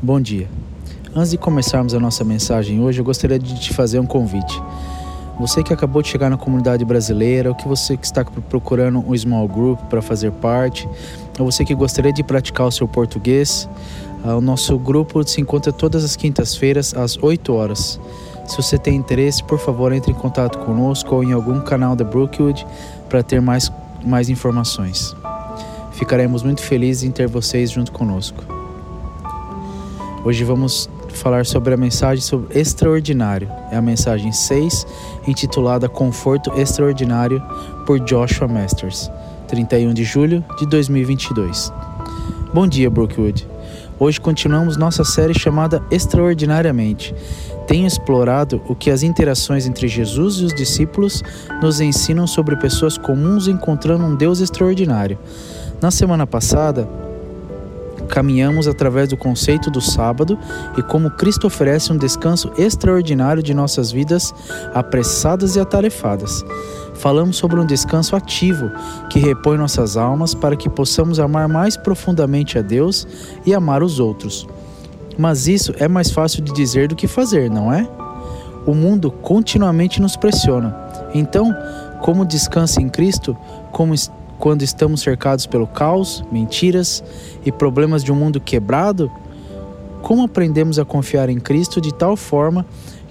Bom dia. Antes de começarmos a nossa mensagem hoje, eu gostaria de te fazer um convite. Você que acabou de chegar na comunidade brasileira, ou que você que está procurando um small group para fazer parte, ou você que gostaria de praticar o seu português, ah, o nosso grupo se encontra todas as quintas-feiras às 8 horas. Se você tem interesse, por favor, entre em contato conosco ou em algum canal da Brookwood para ter mais, mais informações. Ficaremos muito felizes em ter vocês junto conosco. Hoje vamos falar sobre a mensagem sobre extraordinário. É a mensagem 6, intitulada Conforto Extraordinário, por Joshua Masters, 31 de julho de 2022. Bom dia, Brookwood. Hoje continuamos nossa série chamada Extraordinariamente. Tenho explorado o que as interações entre Jesus e os discípulos nos ensinam sobre pessoas comuns encontrando um Deus extraordinário. Na semana passada, caminhamos através do conceito do sábado e como Cristo oferece um descanso extraordinário de nossas vidas apressadas e atarefadas. Falamos sobre um descanso ativo que repõe nossas almas para que possamos amar mais profundamente a Deus e amar os outros. Mas isso é mais fácil de dizer do que fazer, não é? O mundo continuamente nos pressiona. Então, como descansa em Cristo, como quando estamos cercados pelo caos, mentiras e problemas de um mundo quebrado? Como aprendemos a confiar em Cristo de tal forma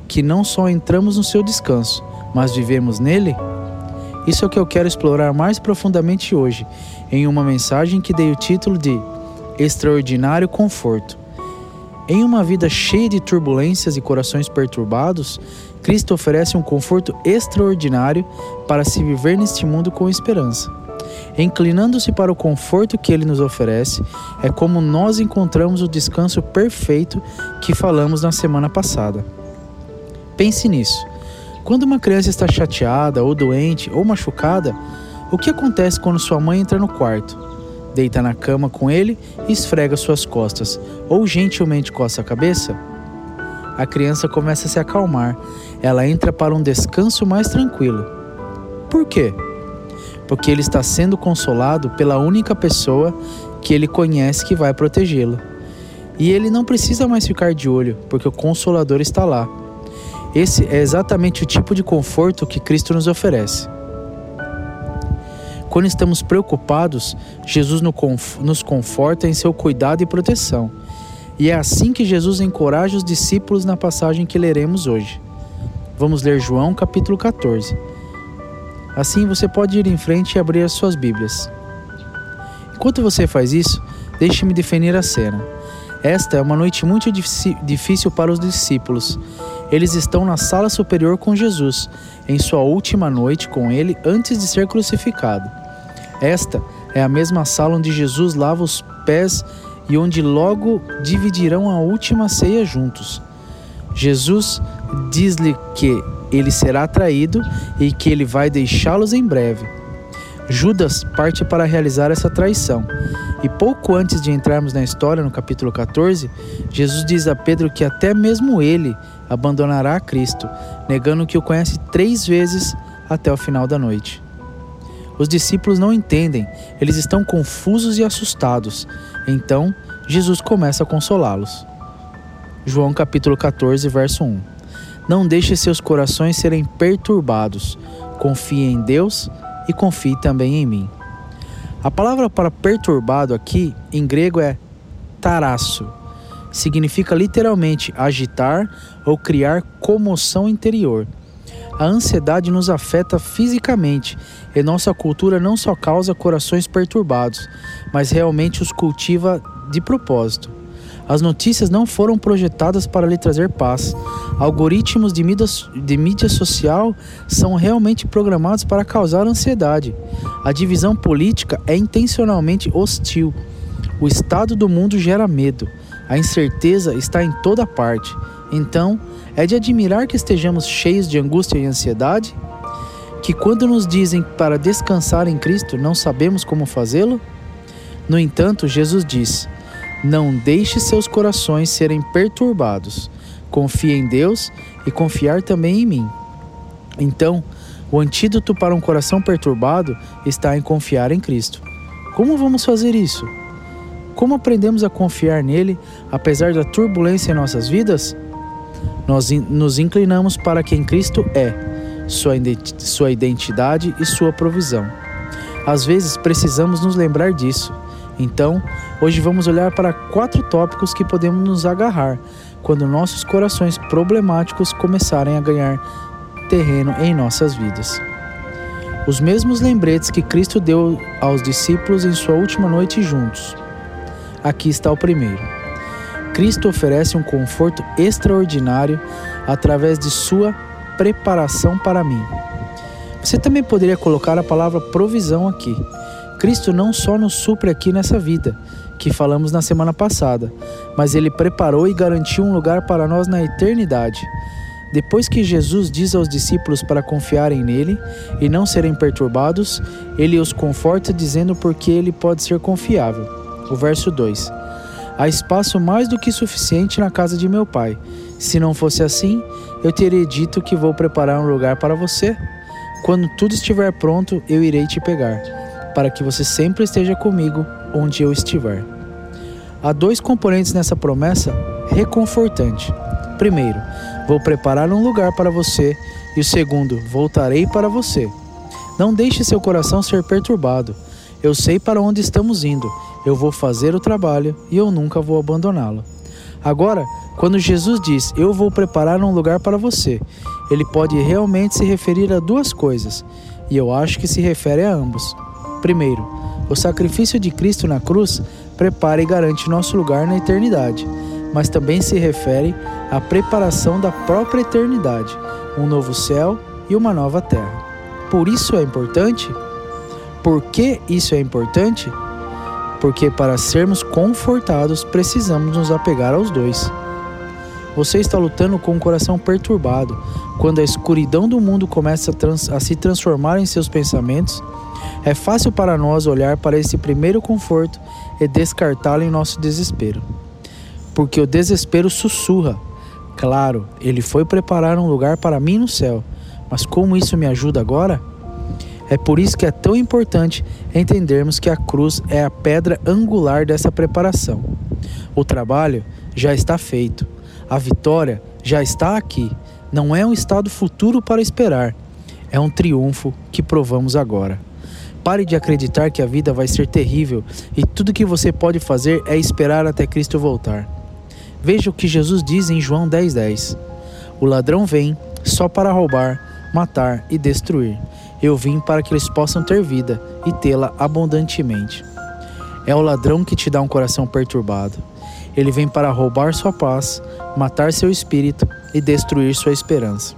que não só entramos no seu descanso, mas vivemos nele? Isso é o que eu quero explorar mais profundamente hoje, em uma mensagem que dei o título de Extraordinário Conforto. Em uma vida cheia de turbulências e corações perturbados, Cristo oferece um conforto extraordinário para se viver neste mundo com esperança. Inclinando-se para o conforto que ele nos oferece, é como nós encontramos o descanso perfeito que falamos na semana passada. Pense nisso. Quando uma criança está chateada, ou doente, ou machucada, o que acontece quando sua mãe entra no quarto? Deita na cama com ele e esfrega suas costas, ou gentilmente coça a cabeça? A criança começa a se acalmar, ela entra para um descanso mais tranquilo. Por quê? Porque ele está sendo consolado pela única pessoa que ele conhece que vai protegê-lo. E ele não precisa mais ficar de olho, porque o Consolador está lá. Esse é exatamente o tipo de conforto que Cristo nos oferece. Quando estamos preocupados, Jesus nos conforta em seu cuidado e proteção. E é assim que Jesus encoraja os discípulos na passagem que leremos hoje. Vamos ler João capítulo 14. Assim você pode ir em frente e abrir as suas Bíblias. Enquanto você faz isso, deixe-me definir a cena. Esta é uma noite muito difícil para os discípulos. Eles estão na sala superior com Jesus, em sua última noite com ele antes de ser crucificado. Esta é a mesma sala onde Jesus lava os pés e onde logo dividirão a última ceia juntos. Jesus diz-lhe que ele será traído e que ele vai deixá-los em breve. Judas parte para realizar essa traição. E pouco antes de entrarmos na história, no capítulo 14, Jesus diz a Pedro que até mesmo ele abandonará Cristo, negando que o conhece três vezes até o final da noite. Os discípulos não entendem, eles estão confusos e assustados. Então, Jesus começa a consolá-los. João capítulo 14, verso 1. Não deixe seus corações serem perturbados. Confie em Deus e confie também em mim. A palavra para perturbado aqui em grego é tarasso. Significa literalmente agitar ou criar comoção interior. A ansiedade nos afeta fisicamente e nossa cultura não só causa corações perturbados, mas realmente os cultiva de propósito. As notícias não foram projetadas para lhe trazer paz. Algoritmos de mídia, de mídia social são realmente programados para causar ansiedade. A divisão política é intencionalmente hostil. O estado do mundo gera medo. A incerteza está em toda parte. Então, é de admirar que estejamos cheios de angústia e ansiedade? Que quando nos dizem para descansar em Cristo, não sabemos como fazê-lo? No entanto, Jesus diz: não deixe seus corações serem perturbados. Confie em Deus e confiar também em mim. Então, o antídoto para um coração perturbado está em confiar em Cristo. Como vamos fazer isso? Como aprendemos a confiar nele apesar da turbulência em nossas vidas? Nós nos inclinamos para quem Cristo é, sua identidade e sua provisão. Às vezes precisamos nos lembrar disso. Então, hoje vamos olhar para quatro tópicos que podemos nos agarrar quando nossos corações problemáticos começarem a ganhar terreno em nossas vidas. Os mesmos lembretes que Cristo deu aos discípulos em sua última noite juntos. Aqui está o primeiro. Cristo oferece um conforto extraordinário através de sua preparação para mim. Você também poderia colocar a palavra provisão aqui. Cristo não só nos supre aqui nessa vida, que falamos na semana passada, mas ele preparou e garantiu um lugar para nós na eternidade. Depois que Jesus diz aos discípulos para confiarem nele e não serem perturbados, ele os conforta dizendo porque ele pode ser confiável. O verso 2: Há espaço mais do que suficiente na casa de meu pai. Se não fosse assim, eu teria dito que vou preparar um lugar para você. Quando tudo estiver pronto, eu irei te pegar, para que você sempre esteja comigo onde eu estiver. Há dois componentes nessa promessa reconfortante. Primeiro, vou preparar um lugar para você, e o segundo, voltarei para você. Não deixe seu coração ser perturbado. Eu sei para onde estamos indo eu vou fazer o trabalho e eu nunca vou abandoná-lo. Agora, quando Jesus diz eu vou preparar um lugar para você, ele pode realmente se referir a duas coisas, e eu acho que se refere a ambos. Primeiro, o sacrifício de Cristo na cruz prepara e garante nosso lugar na eternidade, mas também se refere à preparação da própria eternidade, um novo céu e uma nova terra. Por isso é importante? Por que isso é importante? porque para sermos confortados precisamos nos apegar aos dois. Você está lutando com o coração perturbado quando a escuridão do mundo começa a, a se transformar em seus pensamentos. É fácil para nós olhar para esse primeiro conforto e descartá-lo em nosso desespero. Porque o desespero sussurra: Claro, ele foi preparar um lugar para mim no céu, mas como isso me ajuda agora? É por isso que é tão importante entendermos que a cruz é a pedra angular dessa preparação. O trabalho já está feito, a vitória já está aqui. Não é um estado futuro para esperar, é um triunfo que provamos agora. Pare de acreditar que a vida vai ser terrível e tudo que você pode fazer é esperar até Cristo voltar. Veja o que Jesus diz em João 10,10: 10. O ladrão vem só para roubar, matar e destruir. Eu vim para que eles possam ter vida e tê-la abundantemente. É o ladrão que te dá um coração perturbado. Ele vem para roubar sua paz, matar seu espírito e destruir sua esperança.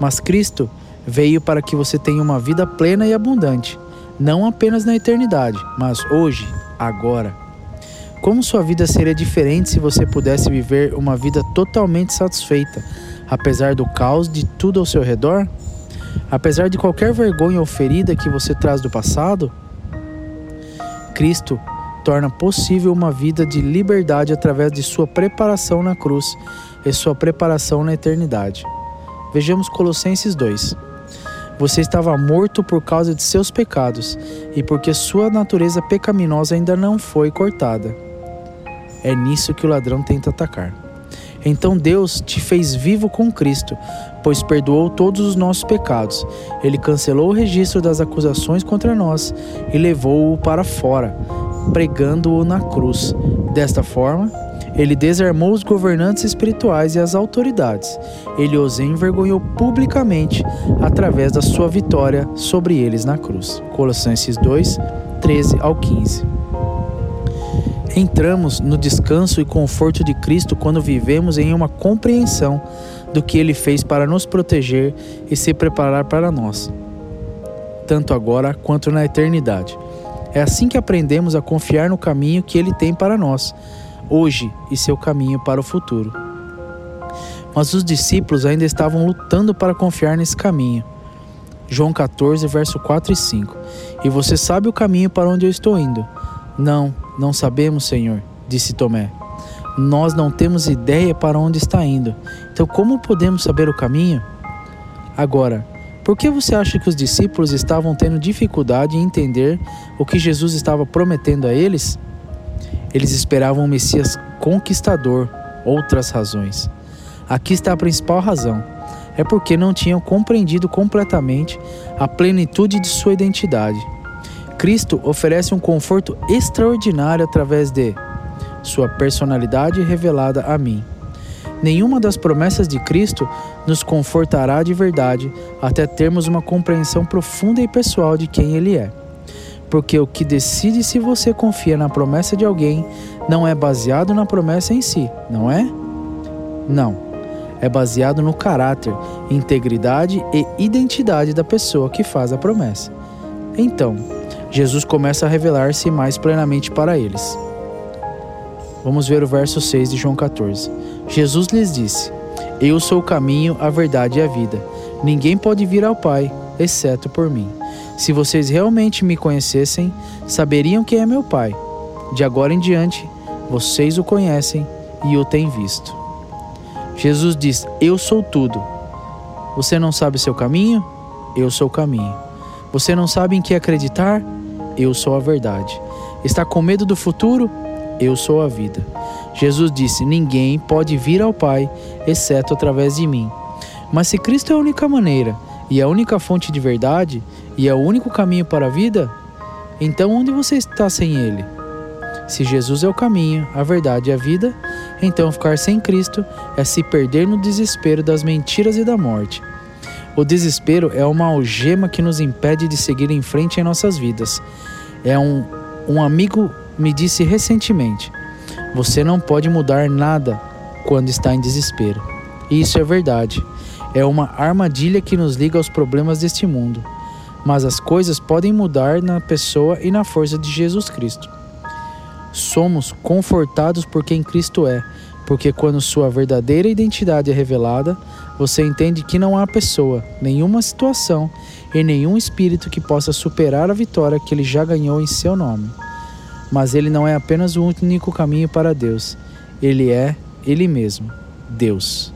Mas Cristo veio para que você tenha uma vida plena e abundante, não apenas na eternidade, mas hoje, agora. Como sua vida seria diferente se você pudesse viver uma vida totalmente satisfeita, apesar do caos de tudo ao seu redor? Apesar de qualquer vergonha ou ferida que você traz do passado, Cristo torna possível uma vida de liberdade através de sua preparação na cruz e sua preparação na eternidade. Vejamos Colossenses 2. Você estava morto por causa de seus pecados e porque sua natureza pecaminosa ainda não foi cortada. É nisso que o ladrão tenta atacar. Então Deus te fez vivo com Cristo, pois perdoou todos os nossos pecados. Ele cancelou o registro das acusações contra nós e levou-o para fora, pregando-o na cruz. Desta forma, ele desarmou os governantes espirituais e as autoridades. Ele os envergonhou publicamente através da sua vitória sobre eles na cruz. Colossenses 2, 13 ao 15. Entramos no descanso e conforto de Cristo quando vivemos em uma compreensão do que Ele fez para nos proteger e se preparar para nós, tanto agora quanto na eternidade. É assim que aprendemos a confiar no caminho que Ele tem para nós, hoje e seu caminho para o futuro. Mas os discípulos ainda estavam lutando para confiar nesse caminho. João 14, verso 4 e 5. E você sabe o caminho para onde eu estou indo. Não, não sabemos, Senhor, disse Tomé. Nós não temos ideia para onde está indo. Então, como podemos saber o caminho? Agora, por que você acha que os discípulos estavam tendo dificuldade em entender o que Jesus estava prometendo a eles? Eles esperavam um Messias conquistador, outras razões. Aqui está a principal razão. É porque não tinham compreendido completamente a plenitude de sua identidade. Cristo oferece um conforto extraordinário através de sua personalidade revelada a mim. Nenhuma das promessas de Cristo nos confortará de verdade até termos uma compreensão profunda e pessoal de quem Ele é. Porque o que decide se você confia na promessa de alguém não é baseado na promessa em si, não é? Não. É baseado no caráter, integridade e identidade da pessoa que faz a promessa. Então, Jesus começa a revelar-se mais plenamente para eles. Vamos ver o verso 6 de João 14. Jesus lhes disse: Eu sou o caminho, a verdade e a vida. Ninguém pode vir ao Pai, exceto por mim. Se vocês realmente me conhecessem, saberiam quem é meu Pai. De agora em diante, vocês o conhecem e o têm visto. Jesus diz: Eu sou tudo. Você não sabe seu caminho? Eu sou o caminho. Você não sabe em que acreditar? Eu sou a verdade. Está com medo do futuro? Eu sou a vida. Jesus disse: Ninguém pode vir ao Pai exceto através de mim. Mas se Cristo é a única maneira e a única fonte de verdade e é o único caminho para a vida, então onde você está sem Ele? Se Jesus é o caminho, a verdade e a vida, então ficar sem Cristo é se perder no desespero das mentiras e da morte. O desespero é uma algema que nos impede de seguir em frente em nossas vidas. É um, um amigo me disse recentemente: você não pode mudar nada quando está em desespero. E isso é verdade. É uma armadilha que nos liga aos problemas deste mundo. Mas as coisas podem mudar na pessoa e na força de Jesus Cristo. Somos confortados por quem Cristo é, porque quando sua verdadeira identidade é revelada, você entende que não há pessoa, nenhuma situação e nenhum espírito que possa superar a vitória que ele já ganhou em seu nome. Mas ele não é apenas o único caminho para Deus, ele é ele mesmo, Deus.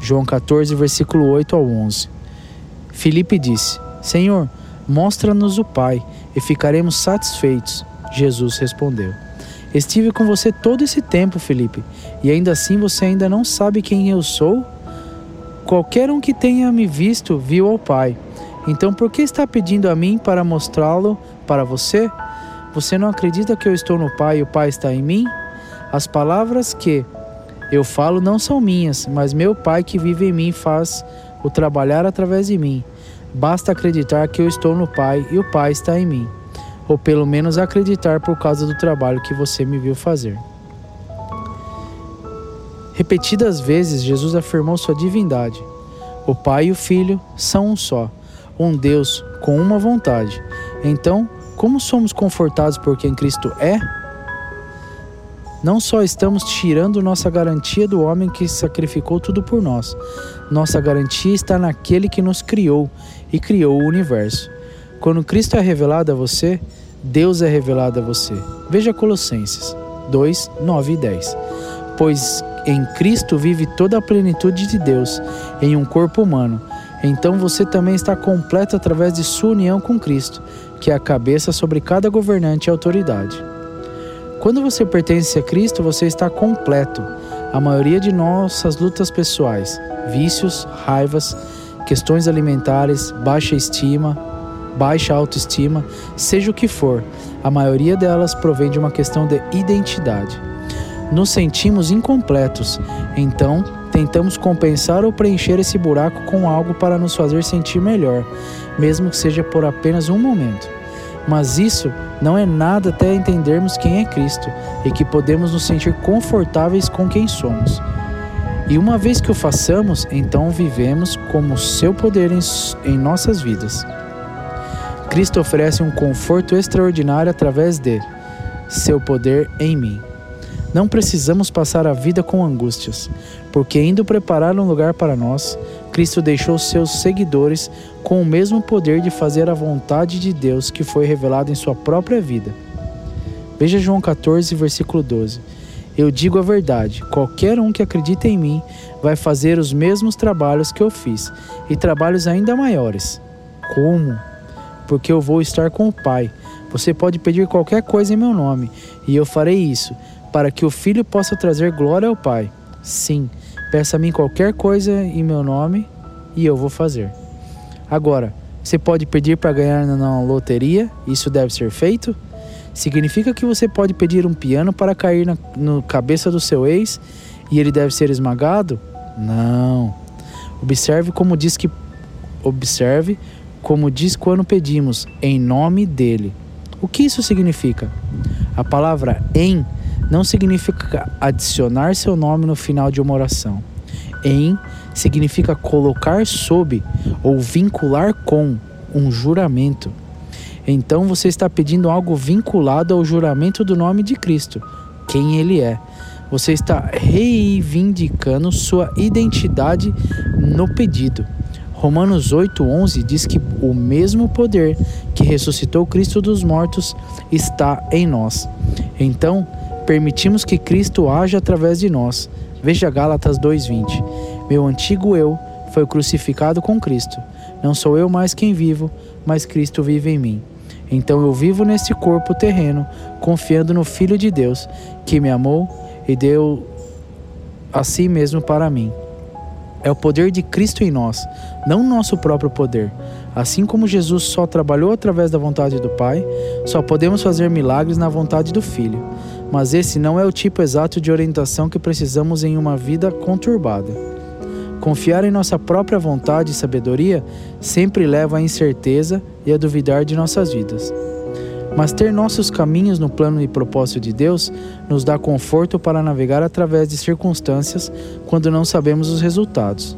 João 14, versículo 8 ao 11. Filipe disse: Senhor, mostra-nos o Pai e ficaremos satisfeitos. Jesus respondeu: Estive com você todo esse tempo, Filipe, e ainda assim você ainda não sabe quem eu sou? Qualquer um que tenha me visto viu ao Pai. Então por que está pedindo a mim para mostrá-lo para você? Você não acredita que eu estou no Pai e o Pai está em mim? As palavras que eu falo não são minhas, mas meu Pai que vive em mim faz o trabalhar através de mim. Basta acreditar que eu estou no Pai e o Pai está em mim, ou pelo menos acreditar por causa do trabalho que você me viu fazer. Repetidas vezes, Jesus afirmou sua divindade. O Pai e o Filho são um só, um Deus com uma vontade. Então, como somos confortados por quem Cristo é, não só estamos tirando nossa garantia do homem que sacrificou tudo por nós, nossa garantia está naquele que nos criou e criou o universo. Quando Cristo é revelado a você, Deus é revelado a você. Veja Colossenses 2, 9 e 10. Pois em Cristo vive toda a plenitude de Deus em um corpo humano. Então você também está completo através de sua união com Cristo que é a cabeça sobre cada governante e autoridade. Quando você pertence a Cristo, você está completo. A maioria de nossas lutas pessoais, vícios, raivas, questões alimentares, baixa estima, baixa autoestima, seja o que for, a maioria delas provém de uma questão de identidade. Nos sentimos incompletos, então tentamos compensar ou preencher esse buraco com algo para nos fazer sentir melhor, mesmo que seja por apenas um momento. Mas isso não é nada até entendermos quem é Cristo e que podemos nos sentir confortáveis com quem somos. E uma vez que o façamos, então vivemos como seu poder em, em nossas vidas. Cristo oferece um conforto extraordinário através de seu poder em mim. Não precisamos passar a vida com angústias, porque indo preparar um lugar para nós, Cristo deixou seus seguidores com o mesmo poder de fazer a vontade de Deus que foi revelado em sua própria vida. Veja João 14, versículo 12. Eu digo a verdade: qualquer um que acredita em mim vai fazer os mesmos trabalhos que eu fiz, e trabalhos ainda maiores. Como? Porque eu vou estar com o Pai. Você pode pedir qualquer coisa em meu nome, e eu farei isso, para que o Filho possa trazer glória ao Pai. Sim, peça a mim qualquer coisa em meu nome e eu vou fazer. Agora, você pode pedir para ganhar na loteria, isso deve ser feito? Significa que você pode pedir um piano para cair na no cabeça do seu ex e ele deve ser esmagado? Não. Observe como diz que observe como diz quando pedimos em nome dele. O que isso significa? A palavra em não significa adicionar seu nome no final de uma oração. Em significa colocar sob ou vincular com um juramento. Então você está pedindo algo vinculado ao juramento do nome de Cristo, quem ele é. Você está reivindicando sua identidade no pedido. Romanos 8:11 diz que o mesmo poder que ressuscitou Cristo dos mortos está em nós. Então, permitimos que Cristo haja através de nós. Veja Gálatas 2:20. Meu antigo eu foi crucificado com Cristo. Não sou eu mais quem vivo, mas Cristo vive em mim. Então eu vivo neste corpo terreno, confiando no Filho de Deus, que me amou e deu a si mesmo para mim. É o poder de Cristo em nós, não nosso próprio poder. Assim como Jesus só trabalhou através da vontade do Pai, só podemos fazer milagres na vontade do Filho. Mas esse não é o tipo exato de orientação que precisamos em uma vida conturbada. Confiar em nossa própria vontade e sabedoria sempre leva à incerteza e a duvidar de nossas vidas. Mas ter nossos caminhos no plano e propósito de Deus nos dá conforto para navegar através de circunstâncias quando não sabemos os resultados.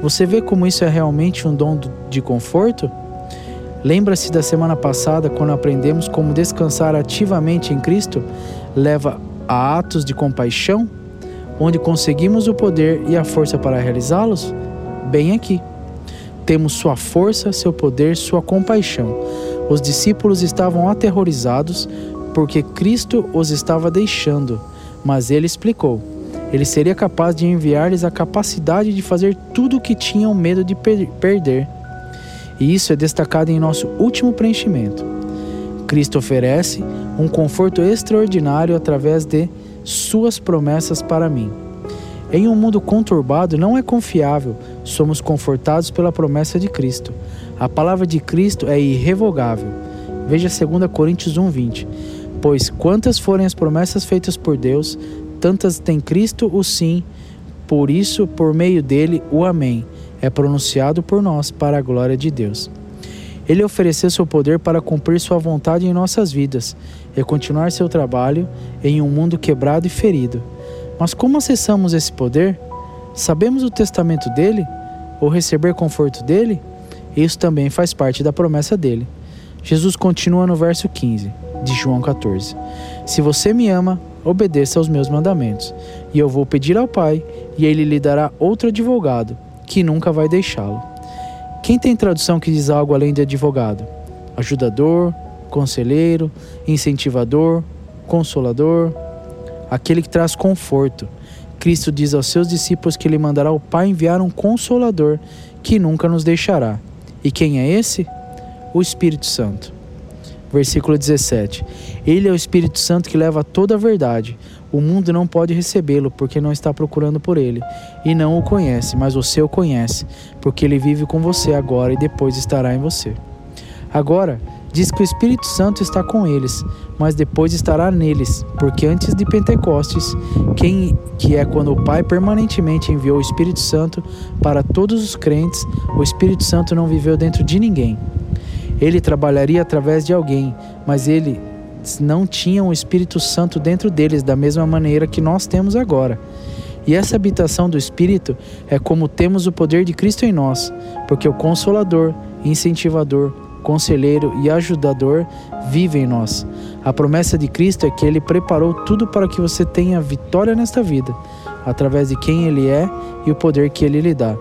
Você vê como isso é realmente um dom de conforto? Lembra-se da semana passada quando aprendemos como descansar ativamente em Cristo leva a atos de compaixão, onde conseguimos o poder e a força para realizá-los? Bem aqui. Temos sua força, seu poder, sua compaixão os discípulos estavam aterrorizados porque Cristo os estava deixando, mas ele explicou. Ele seria capaz de enviar-lhes a capacidade de fazer tudo o que tinham medo de per perder. E isso é destacado em nosso último preenchimento. Cristo oferece um conforto extraordinário através de suas promessas para mim. Em um mundo conturbado, não é confiável, somos confortados pela promessa de Cristo. A palavra de Cristo é irrevogável. Veja 2 Coríntios 1:20. Pois quantas forem as promessas feitas por Deus, tantas tem Cristo o sim, por isso, por meio dele, o amém é pronunciado por nós para a glória de Deus. Ele ofereceu seu poder para cumprir sua vontade em nossas vidas e continuar seu trabalho em um mundo quebrado e ferido. Mas como acessamos esse poder? Sabemos o testamento dele? Ou receber conforto dele? Isso também faz parte da promessa dele. Jesus continua no verso 15 de João 14: Se você me ama, obedeça aos meus mandamentos, e eu vou pedir ao Pai, e ele lhe dará outro advogado, que nunca vai deixá-lo. Quem tem tradução que diz algo além de advogado? Ajudador, conselheiro, incentivador, consolador, aquele que traz conforto. Cristo diz aos seus discípulos que ele mandará o Pai enviar um consolador que nunca nos deixará. E quem é esse? O Espírito Santo. Versículo 17. Ele é o Espírito Santo que leva toda a verdade. O mundo não pode recebê-lo porque não está procurando por ele e não o conhece, mas o conhece, porque ele vive com você agora e depois estará em você. Agora, Diz que o Espírito Santo está com eles, mas depois estará neles, porque antes de Pentecostes, quem que é quando o Pai permanentemente enviou o Espírito Santo para todos os crentes, o Espírito Santo não viveu dentro de ninguém. Ele trabalharia através de alguém, mas ele não tinha o Espírito Santo dentro deles da mesma maneira que nós temos agora. E essa habitação do Espírito é como temos o poder de Cristo em nós, porque o Consolador, Incentivador, conselheiro e ajudador vive em nós. A promessa de Cristo é que Ele preparou tudo para que você tenha vitória nesta vida, através de quem Ele é e o poder que Ele lhe dá.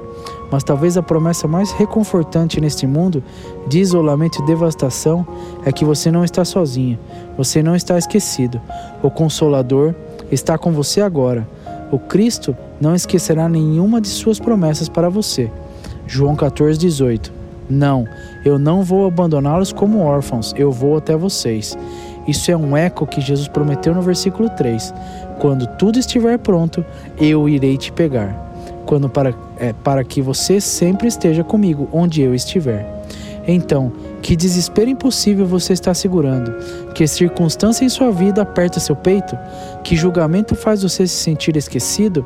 Mas talvez a promessa mais reconfortante neste mundo de isolamento e devastação é que você não está sozinho, você não está esquecido. O Consolador está com você agora. O Cristo não esquecerá nenhuma de suas promessas para você. João 14, 18. Não, eu não vou abandoná-los como órfãos, eu vou até vocês. Isso é um eco que Jesus prometeu no versículo 3. Quando tudo estiver pronto, eu irei te pegar. Quando para, é, para que você sempre esteja comigo, onde eu estiver. Então, que desespero impossível você está segurando? Que circunstância em sua vida aperta seu peito? Que julgamento faz você se sentir esquecido?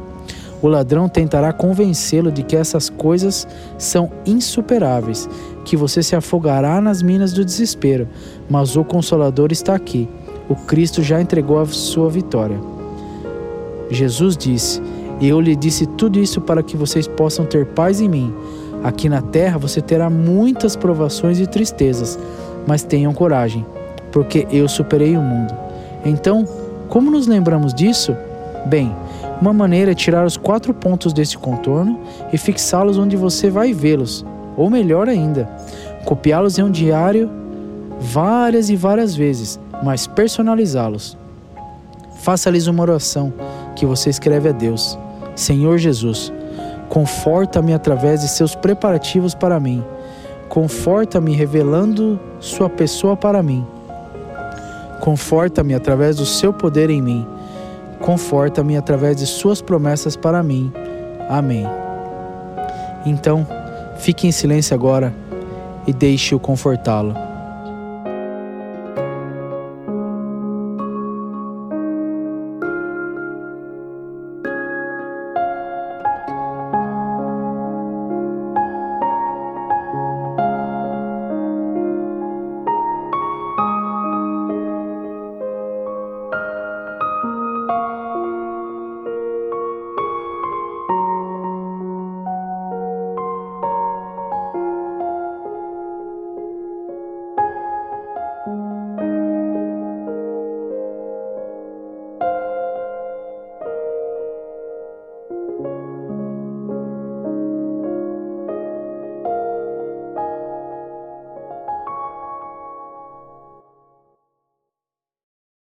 O ladrão tentará convencê-lo de que essas coisas são insuperáveis, que você se afogará nas minas do desespero, mas o Consolador está aqui. O Cristo já entregou a sua vitória. Jesus disse: Eu lhe disse tudo isso para que vocês possam ter paz em mim. Aqui na terra você terá muitas provações e tristezas, mas tenham coragem, porque eu superei o mundo. Então, como nos lembramos disso? Bem, uma maneira é tirar os quatro pontos desse contorno e fixá-los onde você vai vê-los, ou melhor ainda, copiá-los em um diário várias e várias vezes, mas personalizá-los. Faça-lhes uma oração que você escreve a Deus: Senhor Jesus, conforta-me através de seus preparativos para mim. Conforta-me revelando sua pessoa para mim. Conforta-me através do seu poder em mim conforta-me através de Suas promessas para mim. Amém. Então, fique em silêncio agora e deixe-o confortá-lo.